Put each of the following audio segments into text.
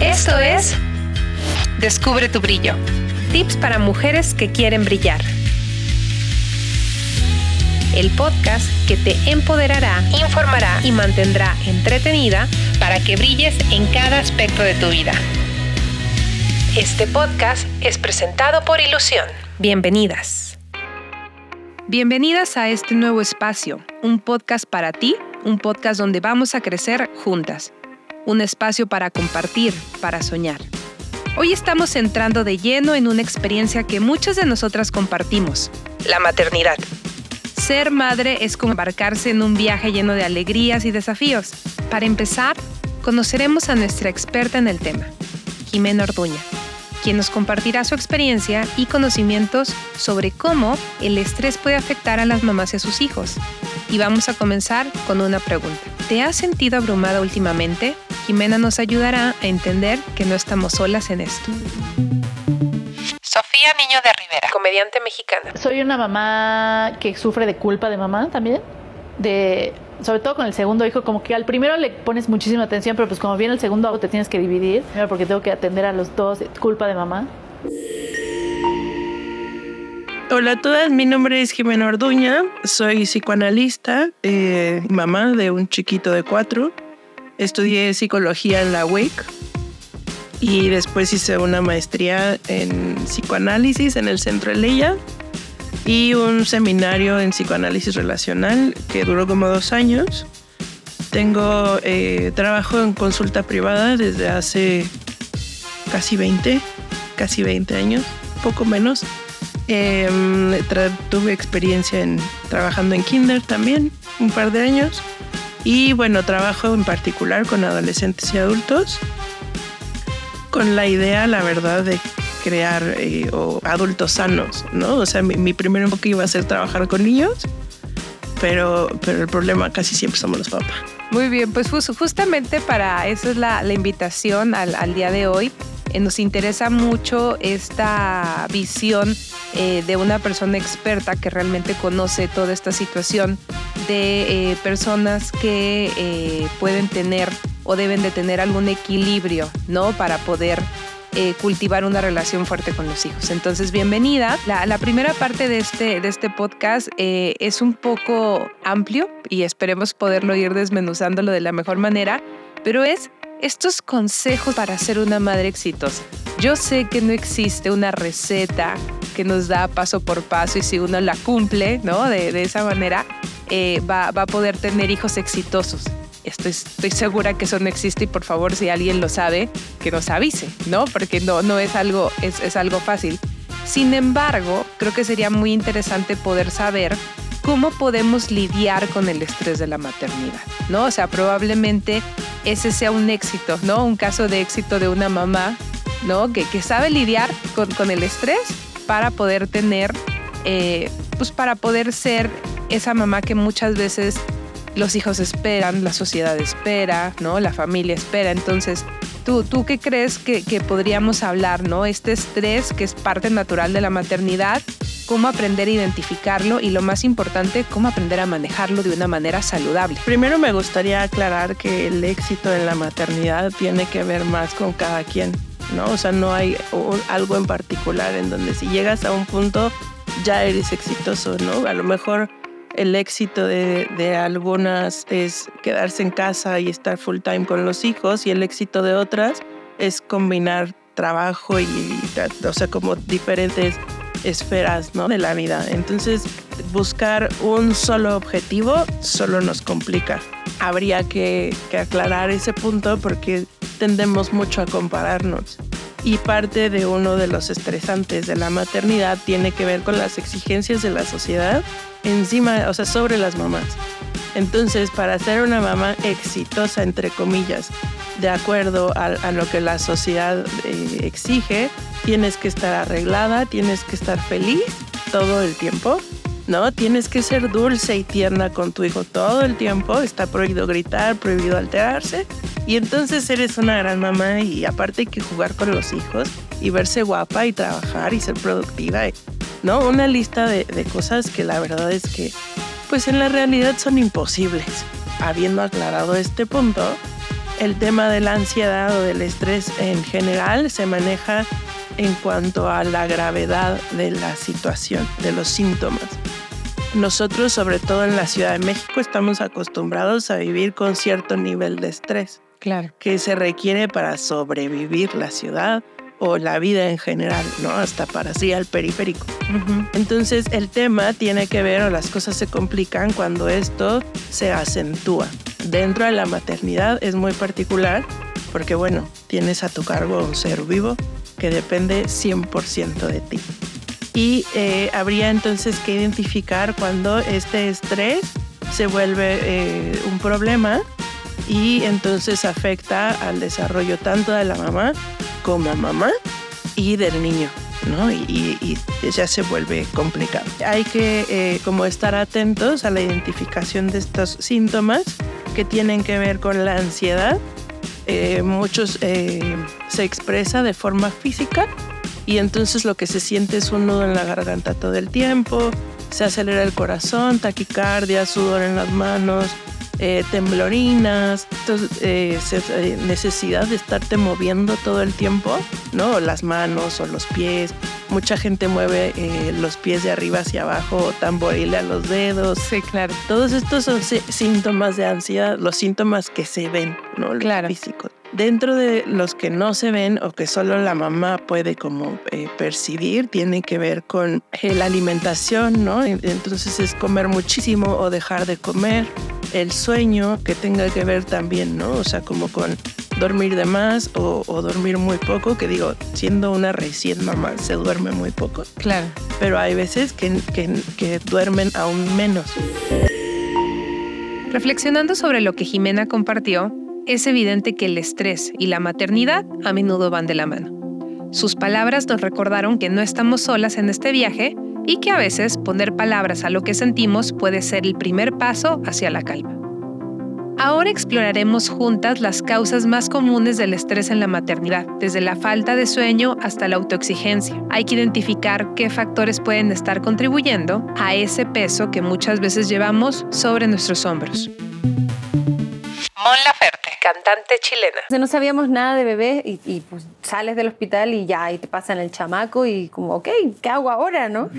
Esto es Descubre tu brillo. Tips para mujeres que quieren brillar. El podcast que te empoderará, informará y mantendrá entretenida para que brilles en cada aspecto de tu vida. Este podcast es presentado por Ilusión. Bienvenidas. Bienvenidas a este nuevo espacio, un podcast para ti, un podcast donde vamos a crecer juntas un espacio para compartir, para soñar. Hoy estamos entrando de lleno en una experiencia que muchas de nosotras compartimos, la maternidad. Ser madre es como embarcarse en un viaje lleno de alegrías y desafíos. Para empezar, conoceremos a nuestra experta en el tema, Jimena Orduña, quien nos compartirá su experiencia y conocimientos sobre cómo el estrés puede afectar a las mamás y a sus hijos. Y vamos a comenzar con una pregunta. ¿Te has sentido abrumada últimamente? Jimena nos ayudará a entender que no estamos solas en esto. Sofía Niño de Rivera, comediante mexicana. Soy una mamá que sufre de culpa de mamá también. De, sobre todo con el segundo hijo, como que al primero le pones muchísima atención, pero pues como viene el segundo te tienes que dividir, porque tengo que atender a los dos, culpa de mamá. Hola a todas, mi nombre es Jimena Orduña, soy psicoanalista, eh, mamá de un chiquito de cuatro Estudié psicología en la UIC y después hice una maestría en psicoanálisis en el Centro Leia y un seminario en psicoanálisis relacional que duró como dos años. Tengo eh, trabajo en consulta privada desde hace casi 20, casi 20 años, poco menos. Em, tuve experiencia en trabajando en kinder también, un par de años. Y bueno, trabajo en particular con adolescentes y adultos, con la idea, la verdad, de crear eh, adultos sanos, ¿no? O sea, mi, primer enfoque iba a ser trabajar con niños, pero, pero el problema casi siempre somos los papás. Muy bien, pues justamente para eso es la, invitación al, al día de hoy. Eh, nos interesa mucho esta visión eh, de una persona experta que realmente conoce toda esta situación de eh, personas que pueden tener o deben de tener algún equilibrio, ¿no? Para poder cultivar una relación fuerte con los hijos. Entonces, bienvenida. La, primera parte de este, de este podcast es un poco amplio y esperemos poderlo ir desmenuzándolo de la mejor manera, pero es estos consejos para ser una madre exitosa. Yo sé que no existe una receta que nos da paso por paso y si uno la cumple, ¿no? De, esa manera, eh, va, a poder tener hijos exitosos. Estoy, estoy segura que eso no existe y por favor, si alguien lo sabe, que nos avise, ¿no? Porque no, no es algo, es, es algo fácil. Sin embargo, creo que sería muy interesante poder saber cómo podemos lidiar con el estrés de la maternidad, ¿no? O sea, probablemente ese sea un éxito, ¿no? Un caso de éxito de una mamá, ¿no? Que, que sabe lidiar con, con, el estrés para poder tener, eh, pues para poder ser esa mamá que muchas veces los hijos esperan, la sociedad espera, ¿no? La familia espera. Entonces, ¿tú, tú qué crees que, que podríamos hablar, ¿no? Este estrés que es parte natural de la maternidad cómo aprender a identificarlo y lo más importante, cómo aprender a manejarlo de una manera saludable. Primero me gustaría aclarar que el éxito en la maternidad tiene que ver más con cada quien, ¿no? O sea, no hay algo en particular en donde si llegas a un punto ya eres exitoso, ¿no? A lo mejor el éxito de, de, algunas es quedarse en casa y estar full time con los hijos y el éxito de otras es combinar trabajo y, o sea, como diferentes esferas ¿no? de la vida. Entonces, buscar un solo objetivo solo nos complica. Habría que, que aclarar ese punto porque tendemos mucho a compararnos. Y parte de uno de los estresantes de la maternidad tiene que ver con las exigencias de la sociedad encima, o sea, sobre las mamás. Entonces, para ser una mamá exitosa, entre comillas, de acuerdo a, lo que la sociedad eh, exige, tienes que estar arreglada, tienes que estar feliz todo el tiempo, ¿no? Tienes que ser dulce y tierna con tu hijo todo el tiempo, está prohibido gritar, prohibido alterarse, y entonces eres una gran mamá y aparte hay que jugar con los hijos y verse guapa y trabajar y ser productiva, ¿no? Una lista de, de cosas que la verdad es que, pues en la realidad son imposibles. Habiendo aclarado este punto, el tema de la ansiedad o del estrés en general se maneja en cuanto a la gravedad de la situación, de los síntomas. Nosotros, sobre todo en la Ciudad de México, estamos acostumbrados a vivir con cierto nivel de estrés. Claro. Que se requiere para sobrevivir la ciudad o la vida en general, ¿no? Hasta para sí al periférico. Entonces el tema tiene que ver o las cosas se complican cuando esto se acentúa. Dentro de la maternidad es muy particular porque bueno, tienes a tu cargo un ser vivo que depende 100% de ti. Y eh, habría entonces que identificar cuando este estrés se vuelve eh, un problema y entonces afecta al desarrollo tanto de la mamá como mamá y del niño. ¿no? Y, ya se vuelve complicado. Hay que eh, como estar atentos a la identificación de estos síntomas que tienen que ver con la ansiedad. Eh, muchos eh, se expresa de forma física y entonces lo que se siente es un nudo en la garganta todo el tiempo, se acelera el corazón, taquicardia, sudor en las manos, eh, temblorinas, eh, eh, necesidad de estarte moviendo todo el tiempo, ¿no? Las manos o los pies. Mucha gente mueve los pies de arriba hacia abajo o tamborilea los dedos. Sí, claro. Todos estos son síntomas de ansiedad, los síntomas que se ven, ¿no? Los claro. físicos. Dentro de los que no se ven o que solo la mamá puede como percibir, tiene que ver con la alimentación, ¿no? Entonces es comer muchísimo o dejar de comer, el sueño que tenga que ver también, ¿no? O sea, como con dormir de más o, dormir muy poco, que digo, siendo una recién mamá se duerme muy poco. Claro. Pero hay veces que, que duermen aún menos. Reflexionando sobre lo que Jimena compartió, es evidente que el estrés y la maternidad a menudo van de la mano. Sus palabras nos recordaron que no estamos solas en este viaje y que a veces poner palabras a lo que sentimos puede ser el primer paso hacia la calma. Ahora exploraremos juntas las causas más comunes del estrés en la maternidad, desde la falta de sueño hasta la autoexigencia. Hay que identificar qué factores pueden estar contribuyendo a ese peso que muchas veces llevamos sobre nuestros hombros. Mon Laferte, cantante chilena. No sabíamos nada de bebés y, pues sales del hospital y ya, y te pasan el chamaco y como, ok, ¿qué hago ahora, no?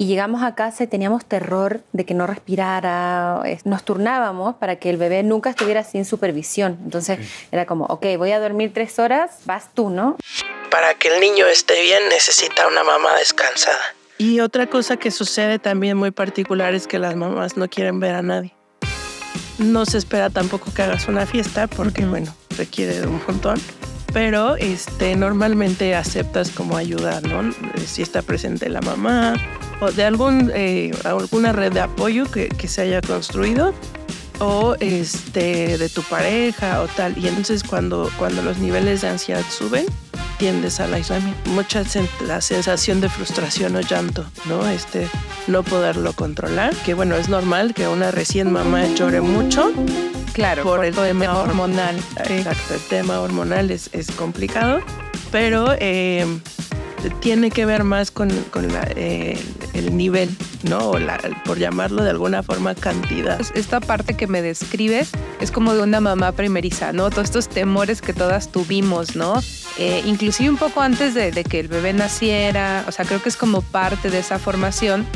Y llegamos a casa y teníamos terror de que no respirara. Nos turnábamos para que el bebé nunca estuviera sin supervisión. Entonces era como, ok, voy a dormir tres horas, vas tú, ¿no? Para que el niño esté bien necesita una mamá descansada. Y otra cosa que sucede también muy particular es que las mamás no quieren ver a nadie. No se espera tampoco que hagas una fiesta porque, bueno, requiere de un montón. Pero este, normalmente aceptas como ayuda, ¿no? Si está presente la mamá o de algún, eh, alguna red de apoyo que, que se haya construido o este, de tu pareja o tal. Y entonces cuando, cuando los niveles de ansiedad suben, tiendes al aislamiento. Mucha la sensación de frustración o llanto, ¿no? Este, no poderlo controlar, que bueno, es normal que una recién mamá llore mucho. Claro, por, el tema hormonal. Exacto, el tema hormonal es, es complicado, pero eh, tiene que ver más con, con eh, el nivel, ¿no? Por llamarlo de alguna forma, cantidad. Esta parte que me describes es como de una mamá primeriza, ¿no? Todos estos temores que todas tuvimos, ¿no? Eh, inclusive un poco antes de, que el bebé naciera, o sea, creo que es como parte de esa formación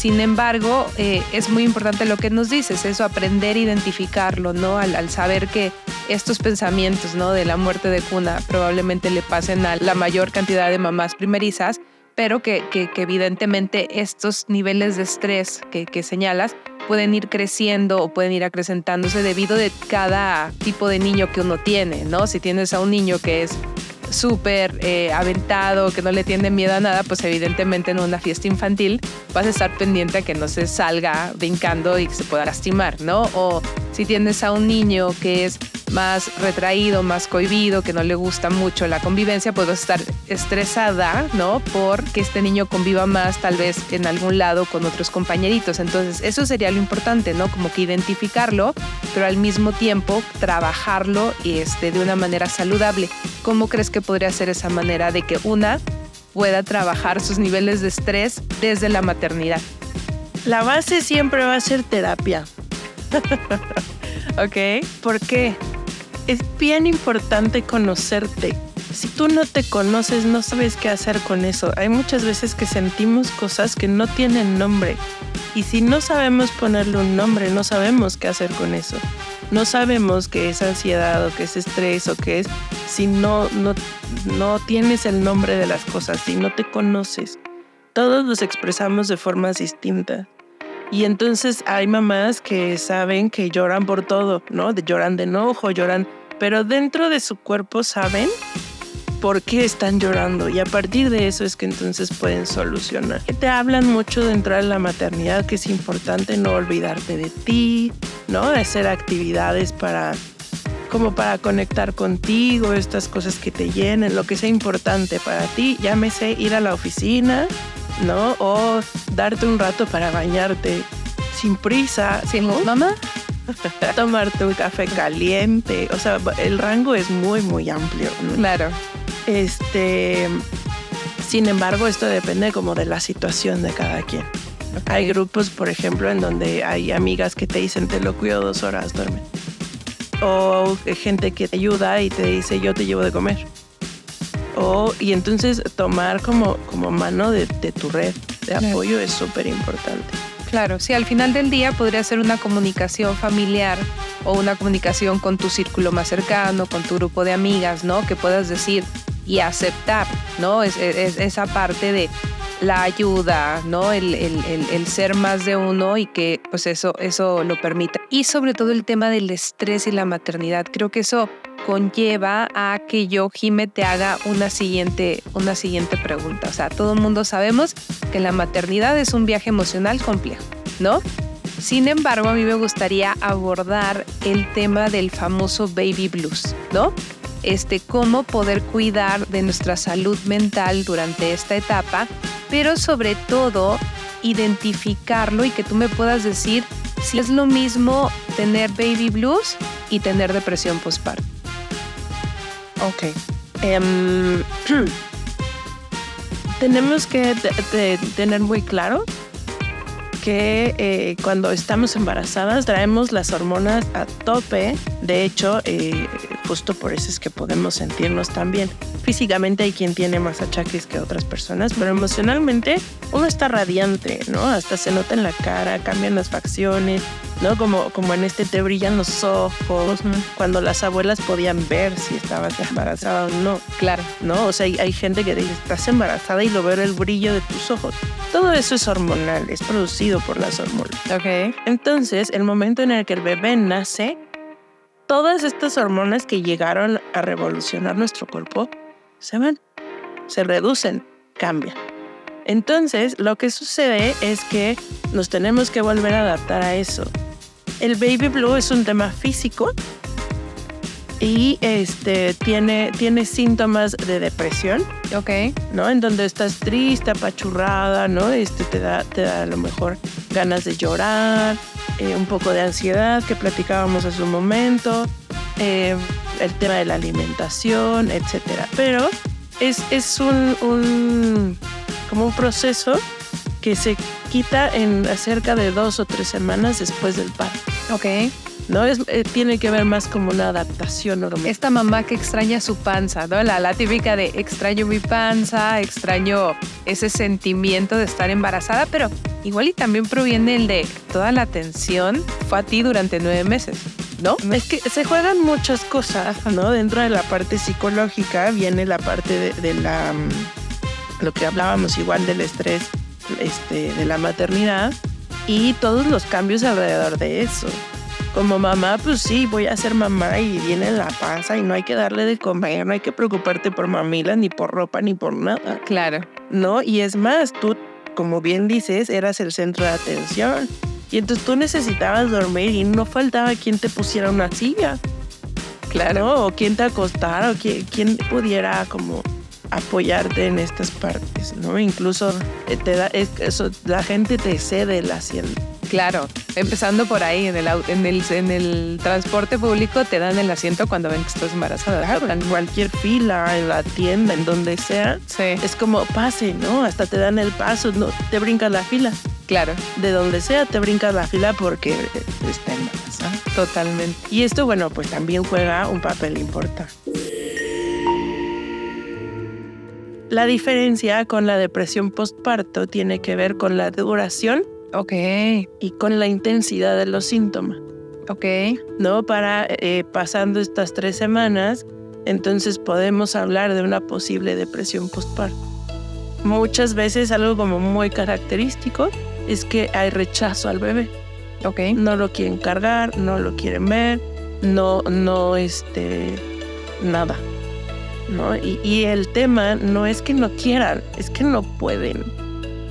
sin embargo, eh, es muy importante lo que nos dices, eso, aprender a identificarlo, ¿no? Al, saber que estos pensamientos, ¿no? De la muerte de cuna probablemente le pasen a la mayor cantidad de mamás primerizas, pero que, evidentemente estos niveles de estrés que, señalas pueden ir creciendo o pueden ir acrecentándose debido de cada tipo de niño que uno tiene, ¿no? Si tienes a un niño que es súper eh, aventado, que no le tiene miedo a nada, pues evidentemente en una fiesta infantil vas a estar pendiente a que no se salga brincando y que se pueda lastimar, ¿no? Si tienes a un niño que es más retraído, más cohibido, que no le gusta mucho la convivencia, a estar estresada, ¿no? Porque este niño conviva más tal vez en algún lado con otros compañeritos. Entonces, eso sería lo importante, ¿no? Como que identificarlo, pero al mismo tiempo trabajarlo este, de una manera saludable. ¿Cómo crees que podría ser esa manera de que una pueda trabajar sus niveles de estrés desde la maternidad? La base siempre va a ser terapia. ok. ¿Por qué? es bien importante conocerte. Si tú no te conoces, no sabes qué hacer con eso. Hay muchas veces que sentimos cosas que no tienen nombre. Y si no sabemos ponerle un nombre, no sabemos qué hacer con eso. No sabemos qué es ansiedad o qué es estrés o qué es si no, no, no tienes el nombre de las cosas, si no te conoces. Todos los expresamos de formas distintas. Y entonces hay mamás que saben que lloran por todo, ¿no? lloran de enojo, lloran, pero dentro de su cuerpo saben por qué están llorando y a partir de eso es que entonces pueden solucionar. Te hablan mucho de entrar en la maternidad, que es importante no olvidarte de ti, ¿no? Hacer actividades para como para conectar contigo, estas cosas que te llenen, lo que sea importante para ti, llámese ir a la oficina, ¿no? O darte un rato para bañarte sin prisa. ¿Sin mamá? Tomarte un café caliente. O sea, el rango es muy, muy amplio. Claro. Este. Sin embargo, esto depende como de la situación de cada quien. Hay grupos, por ejemplo, en donde hay amigas que te dicen, te lo cuido dos horas, duerme. O gente que te ayuda y te dice, yo te llevo de comer y entonces tomar como, como mano de, tu red de apoyo es súper importante. Claro, sí, al final del día podría ser una comunicación familiar o una comunicación con tu círculo más cercano, con tu grupo de amigas, ¿no? Que puedas decir y aceptar, ¿no? Es, esa parte de la ayuda, ¿no? El, el, ser más de uno y que pues eso, eso lo permita. Y sobre todo el tema del estrés y la maternidad. Creo que eso conlleva a que yo, Jime, te haga una siguiente, una siguiente pregunta. O sea, todo el mundo sabemos que la maternidad es un viaje emocional complejo, ¿no? Sin embargo, a mí me gustaría abordar el tema del famoso baby blues, ¿no? Este, cómo poder cuidar de nuestra salud mental durante esta etapa, pero sobre todo identificarlo y que tú me puedas decir si es lo mismo tener baby blues y tener depresión postparto. Ok. Em, tenemos que tener muy claro que eh, cuando estamos embarazadas traemos las hormonas a tope. De hecho, eh, justo por eso es que podemos sentirnos tan bien. Físicamente hay quien tiene más achaques que otras personas, pero emocionalmente uno está radiante, ¿no? Hasta se nota en la cara, cambian las facciones, ¿no? Como, como en este te brillan los ojos, cuando las abuelas podían ver si estabas embarazada o no. Claro. ¿No? O sea, hay, gente que dice, estás embarazada y lo veo el brillo de tus ojos. Todo eso es hormonal, es producido por las hormonas. Ok. Entonces, el momento en el que el bebé nace, todas estas hormonas que llegaron a revolucionar nuestro cuerpo se van, se reducen, cambian. Entonces, lo que sucede es que nos tenemos que volver a adaptar a eso. El baby blue es un tema físico y este tiene, tiene síntomas de depresión. Ok. ¿No? En donde estás triste, apachurrada, ¿no? Este te da, te da a lo mejor ganas de llorar, eh, un poco de ansiedad que platicábamos hace un momento, eh, el tema de la alimentación, etcétera. Pero es, es un, un, como un proceso que se quita en cerca de dos o tres semanas después del parto. Ok. ¿No? Es, eh, tiene que ver más como una adaptación normal. Esta mamá que extraña su panza, ¿no? La, la típica de extraño mi panza, extraño ese sentimiento de estar embarazada, pero igual y también proviene el de toda la atención fue a ti durante nueve meses. ¿No? Es que se juegan muchas cosas, ¿no? Dentro de la parte psicológica viene la parte de, de la mm, lo que hablábamos igual del estrés este, de la maternidad y todos los cambios alrededor de eso. Como mamá, pues sí, voy a ser mamá y viene la panza y no hay que darle de comer, no hay que preocuparte por mamila, ni por ropa, ni por nada. Claro. No, y es más, tú, como bien dices, eras el centro de atención. Y entonces tú necesitabas dormir y no faltaba quien te pusiera una silla. Claro, o quien te acostara, o quien, quien pudiera como apoyarte en estas partes, ¿no? Incluso eh, te da, eso, la gente te cede el asiento. Claro, empezando por ahí, en el, en el, en el transporte público te dan el asiento cuando ven que estás embarazada. en cualquier fila, en la tienda, en donde sea. Sí. Es como pase, ¿no? Hasta te dan el paso, no, te brincas la fila. Claro. De donde sea te brincas la fila porque está embarazada. Totalmente. Y esto, bueno, pues también juega un papel importante. La diferencia con la depresión postparto tiene que ver con la duración Ok, y con la intensidad de los síntomas. ok. ¿no? Para eh, pasando estas tres semanas, entonces podemos hablar de una posible depresión postparto. Muchas veces algo como muy característico es que hay rechazo al bebé. Ok. No lo quieren cargar, no lo quieren ver, no, no, este, nada. ¿no? Y, y el tema no es que no quieran, es que no pueden.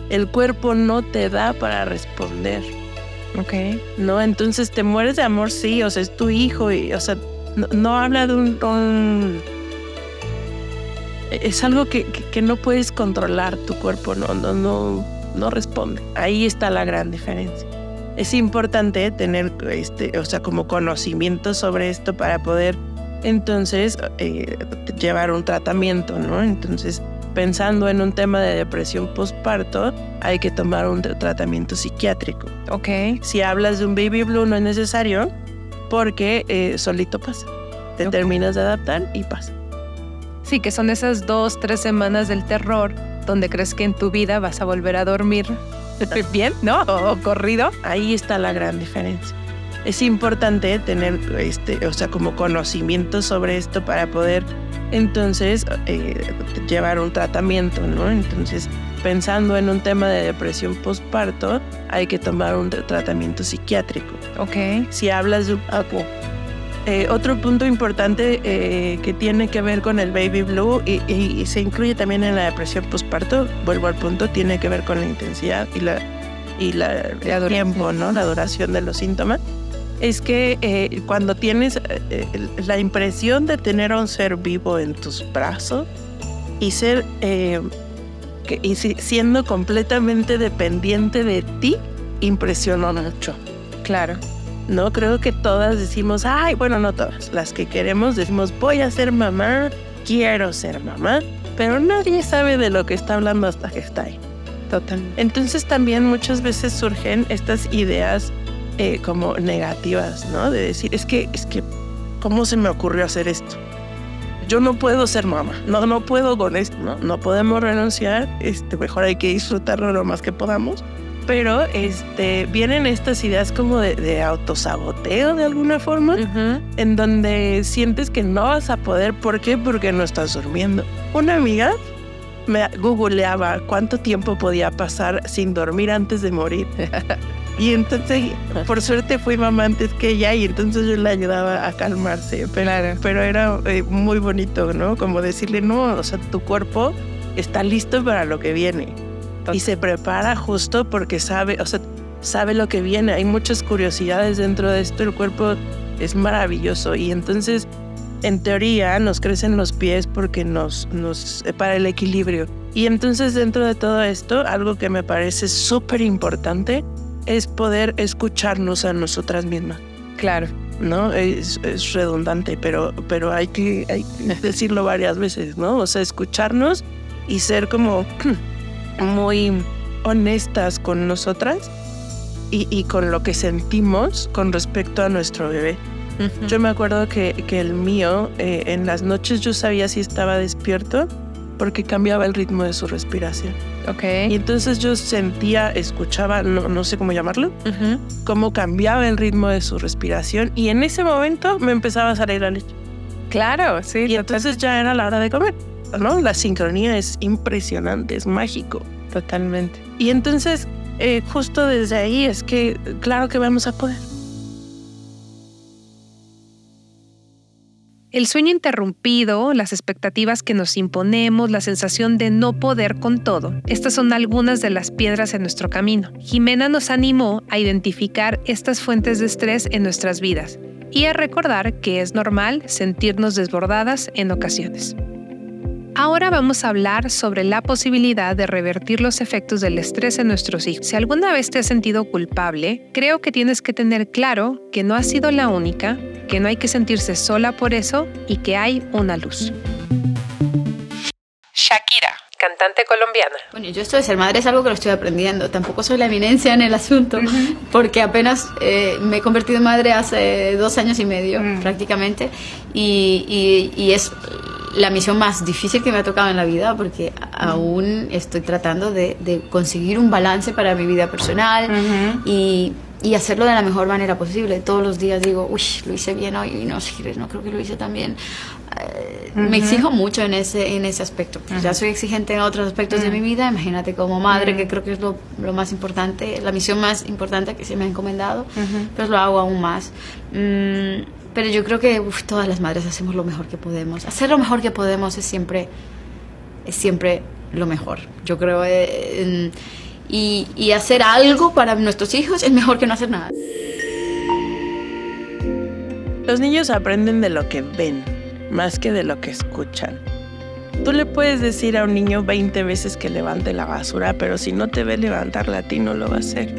El cuerpo no te da para responder. Ok. ¿no? Entonces te mueres de amor, sí, o sea, es tu hijo, y, o sea, no, no habla de un, un- Es algo que, que- que no puedes controlar, tu cuerpo no, no, no, no responde. Ahí está la gran diferencia. Es importante tener, este, o sea, como conocimiento sobre esto para poder entonces eh, llevar un tratamiento, ¿no? Entonces, pensando en un tema de depresión postparto, hay que tomar un tr- tratamiento psiquiátrico. Ok. Si hablas de un baby blue no es necesario porque eh, solito pasa. Te terminas de adaptar y pasa. Sí, que son esas dos, tres semanas del terror donde crees que en tu vida vas a volver a dormir bien, ¿no? O, o corrido. Ahí está la gran diferencia. Es importante tener, este, o sea, como conocimiento sobre esto para poder entonces eh, llevar un tratamiento, ¿no? Entonces, pensando en un tema de depresión postparto, hay que tomar un tr- tratamiento psiquiátrico. Ok. si hablas de un acu. Eh, otro punto importante eh, que tiene que ver con el baby blue y, y- y se incluye también en la depresión postparto, vuelvo al punto, tiene que ver con la intensidad y la y la, el tiempo, ¿no? La duración de los síntomas. Es que eh, cuando tienes eh, eh, la impresión de tener a un ser vivo en tus brazos y ser eh, que- y si- siendo completamente dependiente de ti, impresionó mucho. Claro. No, creo que todas decimos, ay, bueno, no todas, las que queremos decimos, voy a ser mamá, quiero ser mamá, pero nadie sabe de lo que está hablando hasta que está ahí. Totalmente. Entonces también muchas veces surgen estas ideas eh, como negativas, ¿no? De decir, es que, es que, ¿cómo se me ocurrió hacer esto? Yo no puedo ser mamá, no, no puedo con esto, ¿no? No podemos renunciar, este, mejor hay que disfrutarlo lo más que podamos. Pero este, vienen estas ideas como de, de autosaboteo de alguna forma, Ujú. en donde sientes que no vas a poder. ¿Por qué? Porque no estás durmiendo. Una amiga me googleaba cuánto tiempo podía pasar sin dormir antes de morir. Y entonces, por suerte fui mamá antes que ella y entonces yo le ayudaba a calmarse. Pero, pero era eh, muy bonito, ¿no? Como decirle, no, o sea, tu cuerpo está listo para lo que viene. Y se prepara justo porque sabe, o sea, sabe lo que viene. Hay muchas curiosidades dentro de esto. El cuerpo es maravilloso y entonces, en teoría, nos crecen los pies porque nos, nos para el equilibrio. Y entonces, dentro de todo esto, algo que me parece súper importante es poder escucharnos a nosotras mismas. Claro. ¿no? Es, es redundante, pero, pero hay, que, hay que decirlo varias veces, ¿no? O sea, escucharnos y ser como muy honestas con nosotras y, y con lo que sentimos con respecto a nuestro bebé. Yo me acuerdo que, que el mío, eh, en las noches yo sabía si estaba despierto porque cambiaba el ritmo de su respiración. Ok. Y entonces yo sentía, escuchaba, no, no sé cómo llamarlo, cómo cambiaba el ritmo de su respiración y en ese momento me empezaba a salir la leche. Claro, sí. Y entonces ya era la hora de comer, ¿no? La sincronía es impresionante, es mágico. Totalmente. Y entonces, eh, justo desde ahí es que, claro que vamos a poder. El sueño interrumpido, las expectativas que nos imponemos, la sensación de no poder con todo, estas son algunas de las piedras en nuestro camino. Jimena nos animó a identificar estas fuentes de estrés en nuestras vidas y a recordar que es normal sentirnos desbordadas en ocasiones. Ahora vamos a hablar sobre la posibilidad de revertir los efectos del estrés en nuestros hijos. Si alguna vez te has sentido culpable, creo que tienes que tener claro que no has sido la única, que no hay que sentirse sola por eso y que hay una luz. Shakira, cantante colombiana. Bueno, yo esto de ser madre es algo que lo estoy aprendiendo. Tampoco soy la eminencia en el asunto, porque apenas eh, me he convertido en madre hace dos años y medio, prácticamente, y, y, es la misión más difícil que me ha tocado en la vida, porque aún estoy tratando de, de, conseguir un balance para mi vida personal y y hacerlo de la mejor manera posible. Todos los días digo, uy, lo hice bien hoy, y no, no creo que lo hice tan bien. Eh, me exijo mucho en ese, en ese aspecto. Ya soy exigente en otros aspectos de mi vida, imagínate como madre, que creo que es lo, lo, más importante, la misión más importante que se me ha encomendado, pues lo hago aún más. Mm, pero yo creo que todas las madres hacemos lo mejor que podemos. Hacer lo mejor que podemos es siempre, es siempre lo mejor. Yo creo... Eh, y, hacer algo para nuestros hijos es mejor que no hacer nada. Los niños aprenden de lo que ven, más que de lo que escuchan. Tú le puedes decir a un niño 20 veces que levante la basura, pero si no te ve levantarla a ti, no lo va a hacer.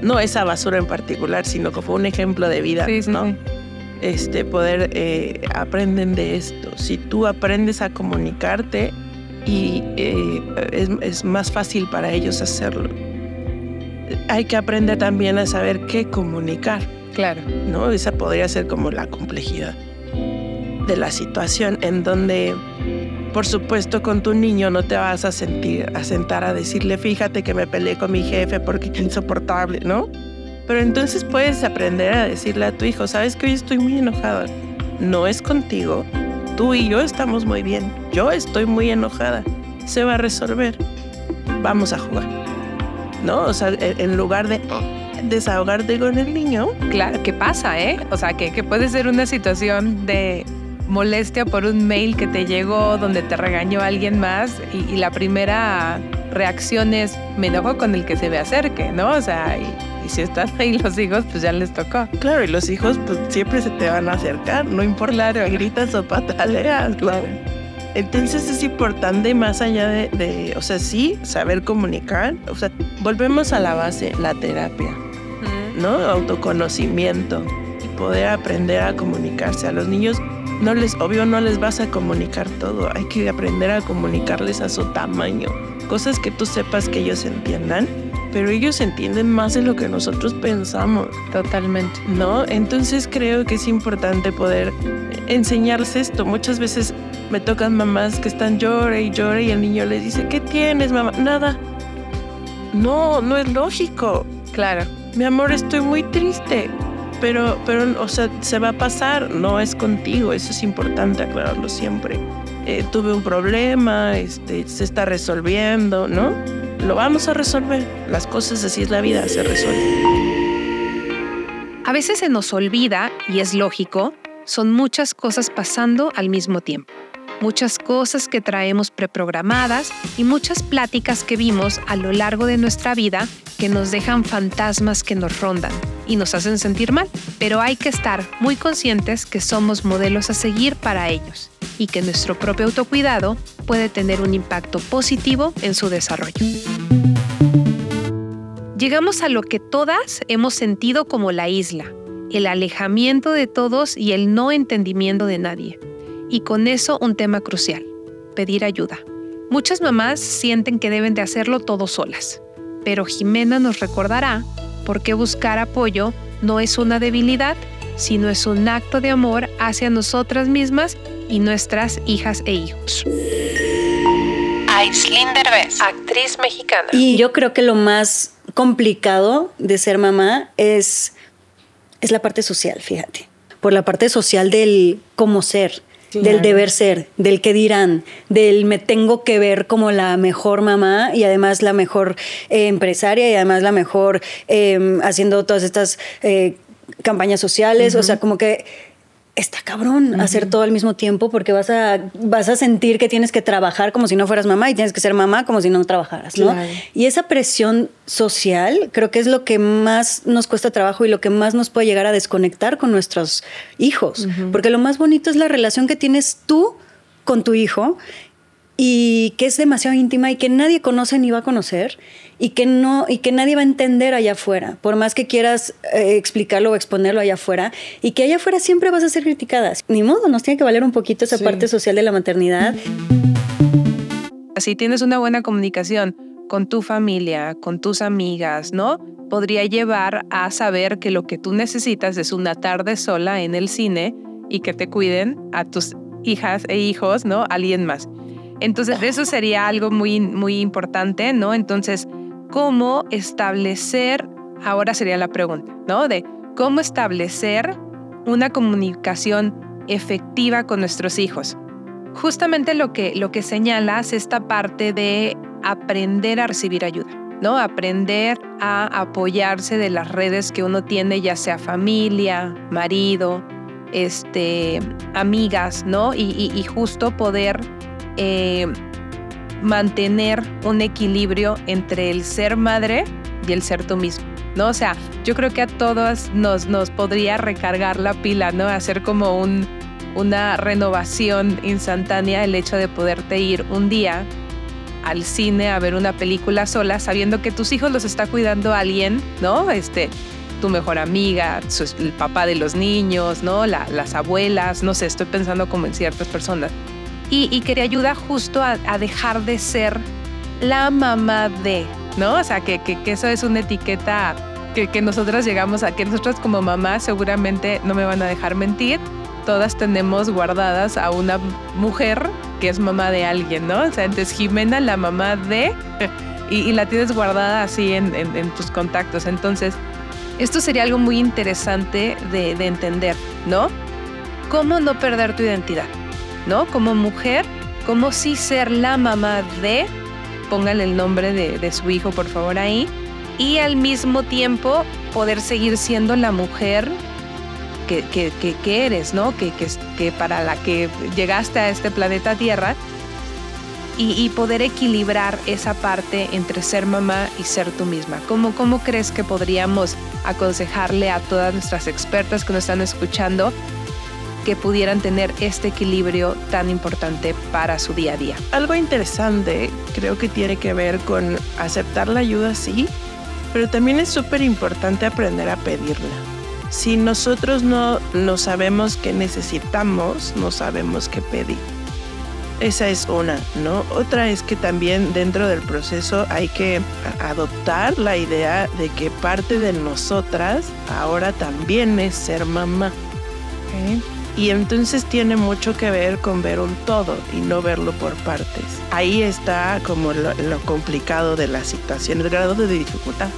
No esa basura en particular, sino como un ejemplo de vida, ¿no? Este, poder eh, aprenden de esto. Si tú aprendes a comunicarte, y eh, es, más fácil para ellos hacerlo. Hay que aprender también a saber qué comunicar. Claro. ¿No? Esa podría ser como la complejidad de la situación en donde, por supuesto, con tu niño no te vas a sentir, a sentar a decirle, fíjate que me peleé con mi jefe porque es insoportable, ¿no? Pero entonces puedes aprender a decirle a tu hijo, sabes que hoy estoy muy enojado. No es contigo, tú y yo estamos muy bien. Yo estoy muy enojada. Se va a resolver. Vamos a jugar. ¿No? O sea, en lugar de desahogarte con el niño. Claro, ¿qué pasa, eh? O sea, que, que puede ser una situación de molestia por un mail que te llegó donde te regañó alguien más y, la primera reacción es me enojo con el que se me acerque, ¿no? O sea, y, si están ahí los hijos, pues ya les tocó. Claro, y los hijos pues siempre se te van a acercar, no importa, claro. gritas o pataleas, claro. Entonces es importante más allá de, de, o sea, sí, saber comunicar, o sea, volvemos a la base, la terapia, ¿no? Autoconocimiento y poder aprender a comunicarse. A los niños no les, obvio, no les vas a comunicar todo, hay que aprender a comunicarles a su tamaño, cosas que tú sepas que ellos entiendan pero ellos entienden más de lo que nosotros pensamos. Totalmente. ¿No? Entonces creo que es importante poder enseñarles esto. Muchas veces me tocan mamás que están llore y llore y el niño les dice, ¿qué tienes, mamá? Nada. No, no es lógico. Claro. Mi amor, estoy muy triste. Pero, pero, o sea, se va a pasar, no es contigo, eso es importante aclararlo siempre. Eh, tuve un problema, este, se está resolviendo, ¿no? Lo vamos a resolver. Las cosas así es la vida, se resuelven. A veces se nos olvida, y es lógico, son muchas cosas pasando al mismo tiempo. Muchas cosas que traemos preprogramadas y muchas pláticas que vimos a lo largo de nuestra vida que nos dejan fantasmas que nos rondan y nos hacen sentir mal. Pero hay que estar muy conscientes que somos modelos a seguir para ellos y que nuestro propio autocuidado puede tener un impacto positivo en su desarrollo. Llegamos a lo que todas hemos sentido como la isla, el alejamiento de todos y el no entendimiento de nadie. Y con eso un tema crucial, pedir ayuda. Muchas mamás sienten que deben de hacerlo todo solas, pero Jimena nos recordará por qué buscar apoyo no es una debilidad, sino es un acto de amor hacia nosotras mismas y nuestras hijas e hijos. Aislinn Derbez, actriz mexicana. Y yo creo que lo más complicado de ser mamá es, es la parte social, fíjate. Por la parte social del cómo ser, del deber ser, del qué dirán, del me tengo que ver como la mejor mamá y además la mejor eh, empresaria y además la mejor em, haciendo todas estas eh, campañas sociales. O sea, como que está cabrón hacer todo al mismo tiempo porque vas a, vas a sentir que tienes que trabajar como si no fueras mamá y tienes que ser mamá como si no trabajaras, ¿no? Y esa presión social creo que es lo que más nos cuesta trabajo y lo que más nos puede llegar a desconectar con nuestros hijos, porque lo más bonito es la relación que tienes tú con tu hijo y que es demasiado íntima y que nadie conoce ni va a conocer y que no y que nadie va a entender allá afuera, por más que quieras eh, explicarlo o exponerlo allá afuera y que allá afuera siempre vas a ser criticadas. Ni modo, nos tiene que valer un poquito esa parte social de la maternidad. Si tienes una buena comunicación con tu familia, con tus amigas, ¿no? Podría llevar a saber que lo que tú necesitas es una tarde sola en el cine y que te cuiden a tus hijas e hijos, ¿no? Alguien más. Entonces, eso sería algo muy, muy importante, ¿no? Entonces, ¿cómo establecer, ahora sería la pregunta, ¿no? De cómo establecer una comunicación efectiva con nuestros hijos. Justamente lo que, lo que señalas, esta parte de aprender a recibir ayuda, ¿no? Aprender a apoyarse de las redes que uno tiene, ya sea familia, marido, este, amigas, ¿no? Y, justo poder eh, mantener un equilibrio entre el ser madre y el ser tú mismo. ¿no? O sea, yo creo que a todos nos, nos podría recargar la pila, ¿no? Hacer como un, una renovación instantánea el hecho de poderte ir un día al cine a ver una película sola sabiendo que tus hijos los está cuidando alguien, ¿no? Este, tu mejor amiga, el papá de los niños, ¿no? las abuelas, no sé, estoy pensando como en ciertas personas. Y, que te ayuda justo a, dejar de ser la mamá de, ¿no? O sea, que, que, eso es una etiqueta que, que nosotras llegamos a, que nosotras como mamás seguramente no me van a dejar mentir, todas tenemos guardadas a una mujer que es mamá de alguien, ¿no? O sea, entonces Jimena, la mamá de, y, la tienes guardada así en, tus contactos. Entonces, esto sería algo muy interesante de, entender, ¿no? ¿Cómo no perder tu identidad? ¿No? Como mujer, ¿cómo sí ser la mamá de, póngale el nombre de, de su hijo por favor ahí, y al mismo tiempo poder seguir siendo la mujer que, eres, ¿no? Que, que, para la que llegaste a este planeta Tierra y, poder equilibrar esa parte entre ser mamá y ser tú misma. ¿Cómo, ¿Cómo crees que podríamos aconsejarle a todas nuestras expertas que nos están escuchando que pudieran tener este equilibrio tan importante para su día a día? Algo interesante creo que tiene que ver con aceptar la ayuda, sí, pero también es súper importante aprender a pedirla si nosotros no, no sabemos qué necesitamos, no sabemos qué pedir. Esa es una, ¿no? Otra es que también dentro del proceso hay que adoptar la idea de que parte de nosotras ahora también es ser mamá. Y entonces tiene mucho que ver con ver un todo y no verlo por partes. Ahí está como lo, lo complicado de la situación, el grado de dificultad.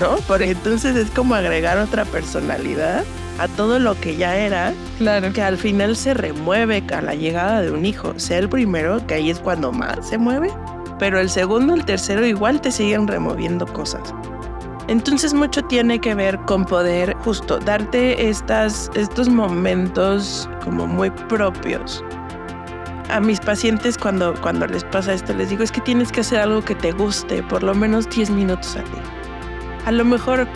¿no? Porque entonces es como agregar otra personalidad a todo lo que ya era, claro. que al final se remueve a la llegada de un hijo. Sea el primero, que ahí es cuando más se mueve, pero el segundo, el tercero igual te siguen removiendo cosas. Entonces mucho tiene que ver con poder justo darte estas, estos momentos como muy propios. A mis pacientes cuando, cuando les pasa esto les digo es que tienes que hacer algo que te guste, por lo menos 10 minutos al día a lo mejor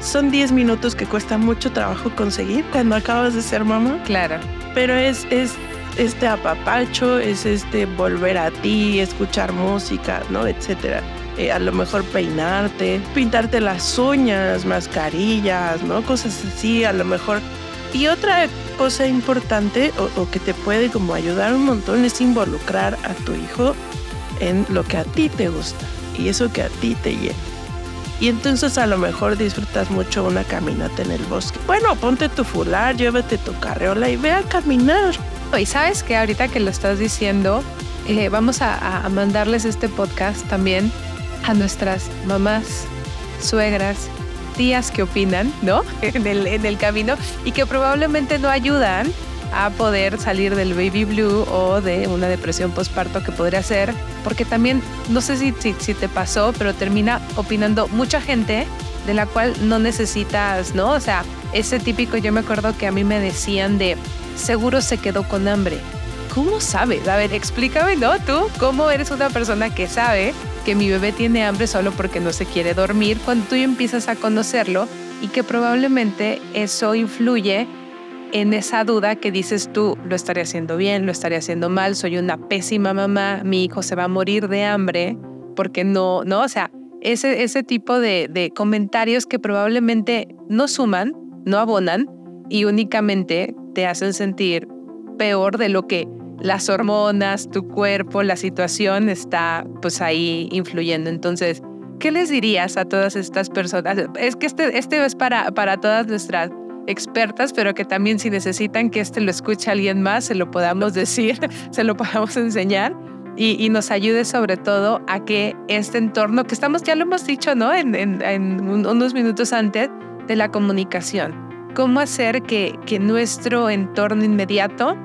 son 10 minutos que cuesta mucho trabajo conseguir cuando acabas de ser mamá. Claro. Pero es, es este apapacho, es este volver a ti, escuchar música, ¿no? Etcétera. Eh, a lo mejor peinarte, pintarte las uñas, mascarillas, ¿no? Cosas así, a lo mejor. Y otra cosa importante o, que te puede como ayudar un montón es involucrar a tu hijo en lo que a ti te gusta y eso que a ti te llena. Y entonces a lo mejor disfrutas mucho una caminata en el bosque. Bueno, ponte tu fular, llévate tu carreola y ve a caminar. Y sabes que ahorita que lo estás diciendo, eh, vamos a, mandarles este podcast también a nuestras mamás, suegras, tías que opinan, ¿no? En el, en el camino y que probablemente no ayudan a poder salir del baby blue o de una depresión postparto que podría ser, porque también, no sé si, si, te pasó, pero termina opinando mucha gente de la cual no necesitas, ¿no? O sea, ese típico, yo me acuerdo que a mí me decían de, seguro se quedó con hambre. ¿Cómo sabes? A ver, explícame, ¿no? Tú, ¿cómo eres una persona que sabe que mi bebé tiene hambre solo porque no se quiere dormir cuando tú empiezas a conocerlo y que probablemente eso influye en esa duda que dices tú, lo estaré haciendo bien, lo estaré haciendo mal, soy una pésima mamá, mi hijo se va a morir de hambre porque no, no, o sea, ese, ese tipo de, de comentarios que probablemente no suman, no abonan y únicamente te hacen sentir peor de lo que las hormonas, tu cuerpo, la situación está pues ahí influyendo. Entonces, ¿qué les dirías a todas estas personas? Es que este, este es para, para todas nuestras expertas, pero que también si necesitan que este lo escuche alguien más, se lo podamos decir, se lo podamos enseñar y, nos ayude sobre todo a que este entorno, que estamos, ya lo hemos dicho, ¿no? En, en, unos minutos antes de la comunicación, cómo hacer que, que nuestro entorno inmediato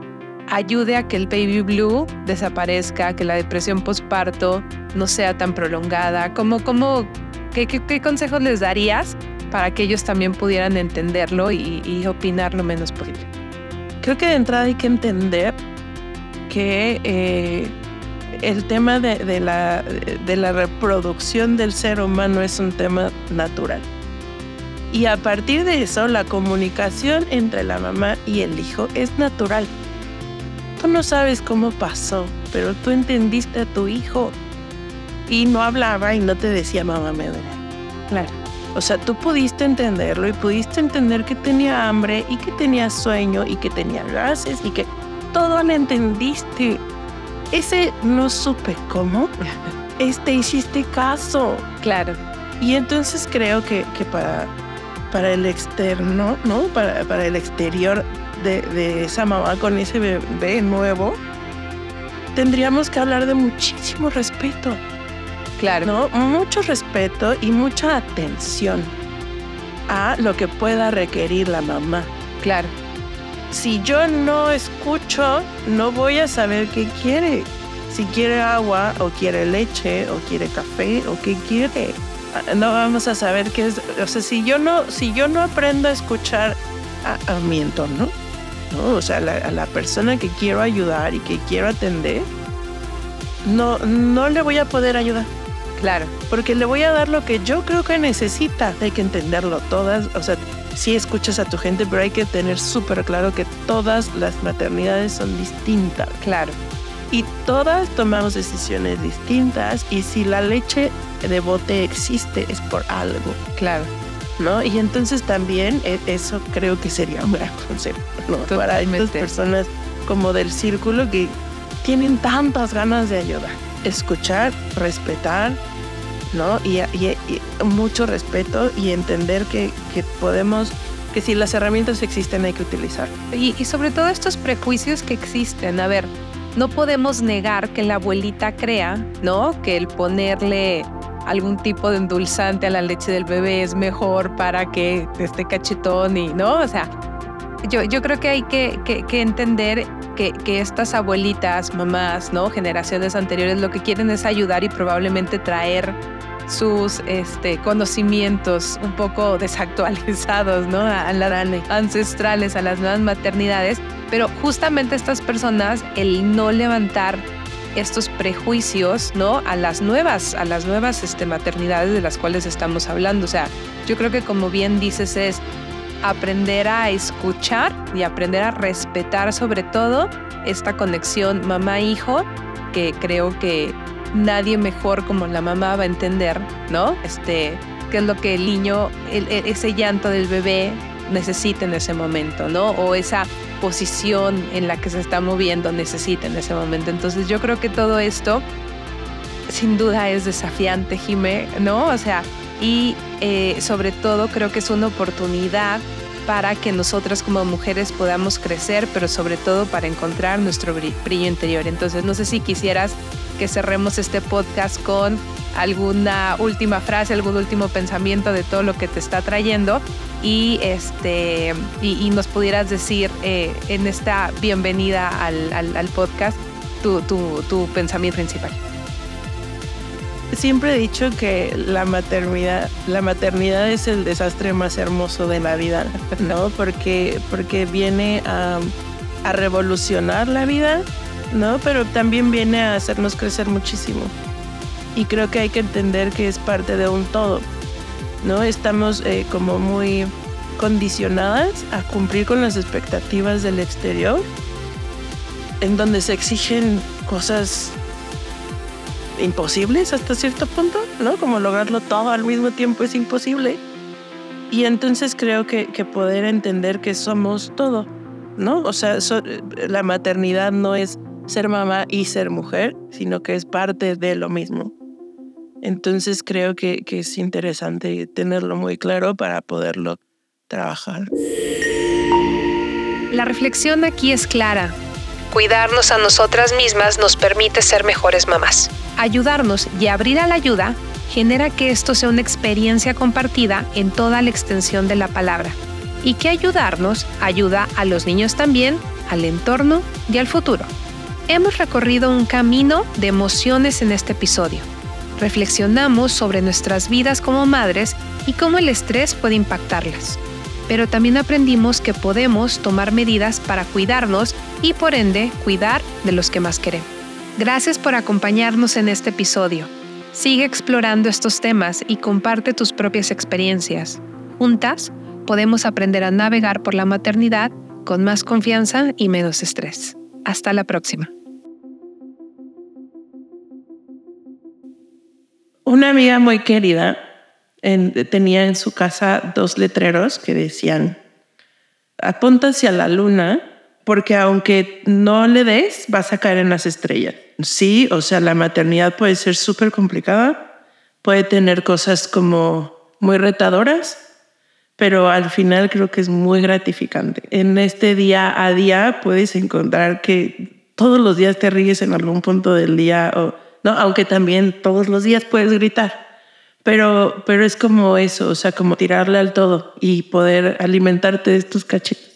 ayude a que el baby blue desaparezca, que la depresión postparto no sea tan prolongada, ¿Cómo, cómo, qué, qué, consejos les darías para que ellos también pudieran entenderlo y, opinar lo menos posible? Creo que de entrada hay que entender que eh, el tema de la reproducción del ser humano es un tema natural. Y a partir de eso, la comunicación entre la mamá y el hijo es natural. Tú no sabes cómo pasó, pero tú entendiste a tu hijo y no hablaba y no te decía mamá me duele. Claro. O sea, tú pudiste entenderlo y pudiste entender que tenía hambre y que tenía sueño y que tenía gases y que todo lo entendiste ese no supe cómo, este hiciste caso. Claro. Y entonces creo que, que para, para el externo, ¿no? Para, para el exterior de, de, esa mamá con ese bebé nuevo, tendríamos que hablar de muchísimo respeto. Claro. ¿no? Mucho respeto y mucha atención a lo que pueda requerir la mamá. Claro si yo no escucho, no voy a saber qué quiere. Si quiere agua o quiere leche o quiere café o qué quiere. No vamos a saber qué es. O sea, si yo no, si yo no aprendo a escuchar a, mi entorno, ¿no? o sea, a la persona que quiero ayudar y que quiero atender, no, no le voy a poder ayudar. Claro. Porque le voy a dar lo que yo creo que necesita. Hay que entenderlo todas. O sea, sí escuchas a tu gente, pero hay que tener súper claro que todas las maternidades son distintas. Claro. Y todas tomamos decisiones distintas y si la leche de bote existe es por algo. Claro. ¿No? Y entonces también e, eso creo que sería un gran consejo ¿no? para estas personas como del círculo que tienen tantas ganas de ayudar. Escuchar, respetar, ¿no? Y, mucho respeto y entender que, podemos, que si las herramientas existen hay que utilizar. Y, y sobre todo estos prejuicios que existen. A ver, no podemos negar que la abuelita crea, ¿no? Que el ponerle algún tipo de endulzante a la leche del bebé es mejor para que esté cachetón y, ¿no? O sea, yo, yo creo que hay que, que, entender que, que, estas abuelitas, mamás, ¿no? Generaciones anteriores lo que quieren es ayudar y probablemente traer sus este, conocimientos un poco desactualizados, ¿no? A, ancestrales, a las nuevas maternidades, pero justamente estas personas, el no levantar estos prejuicios, ¿no? A las nuevas, a las nuevas este, maternidades de las cuales estamos hablando. O sea, yo creo que como bien dices es aprender a escuchar y aprender a respetar sobre todo esta conexión mamá-hijo que creo que nadie mejor como la mamá va a entender, ¿no? Este, qué es lo que el niño, ese llanto del bebé necesita en ese momento, ¿no? O esa posición en la que se está moviendo necesita en ese momento. Entonces yo creo que todo esto sin duda es desafiante, Jime, ¿no? O sea, y eh, sobre todo creo que es una oportunidad para que nosotras como mujeres podamos crecer, pero sobre todo para encontrar nuestro brillo interior. Entonces, no sé si quisieras que cerremos este podcast con alguna última frase, algún último pensamiento de todo lo que te está trayendo y este y, nos pudieras decir eh, en esta bienvenida al, podcast tu, tu pensamiento principal siempre he dicho que la maternidad, la maternidad es el desastre más hermoso de la vida, ¿no? Porque, porque viene a, a revolucionar la vida, ¿no? Pero también viene a hacernos crecer muchísimo. Y creo que hay que entender que es parte de un todo, ¿no? Estamos eh, como muy condicionadas a cumplir con las expectativas del exterior, en donde se exigen cosas imposibles hasta cierto punto, ¿no? Como lograrlo todo al mismo tiempo es imposible. Y entonces creo que, poder entender que somos todo, ¿no? O sea, la maternidad no es ser mamá y ser mujer, sino que es parte de lo mismo. Entonces creo que, que es interesante tenerlo muy claro para poderlo trabajar. La reflexión aquí es clara. Cuidarnos a nosotras mismas nos permite ser mejores mamás. Ayudarnos y abrir a la ayuda genera que esto sea una experiencia compartida en toda la extensión de la palabra. Y que ayudarnos ayuda a los niños también, al entorno y al futuro. Hemos recorrido un camino de emociones en este episodio. Reflexionamos sobre nuestras vidas como madres y cómo el estrés puede impactarlas. Pero también aprendimos que podemos tomar medidas para cuidarnos y por ende cuidar de los que más queremos. Gracias por acompañarnos en este episodio. Sigue explorando estos temas y comparte tus propias experiencias. Juntas podemos aprender a navegar por la maternidad con más confianza y menos estrés. Hasta la próxima. Una amiga muy querida tenía en su casa dos letreros que decían, apunta hacia la luna porque aunque no le des, vas a caer en las estrellas. Sí, o sea, la maternidad puede ser súper complicada, puede tener cosas como muy retadoras, pero al final creo que es muy gratificante. En este día a día puedes encontrar que todos los días te ríes en algún punto del día, o, aunque también todos los días puedes gritar. Pero, pero es como eso, o sea, como tirarle al todo y poder alimentarte de estos cachetes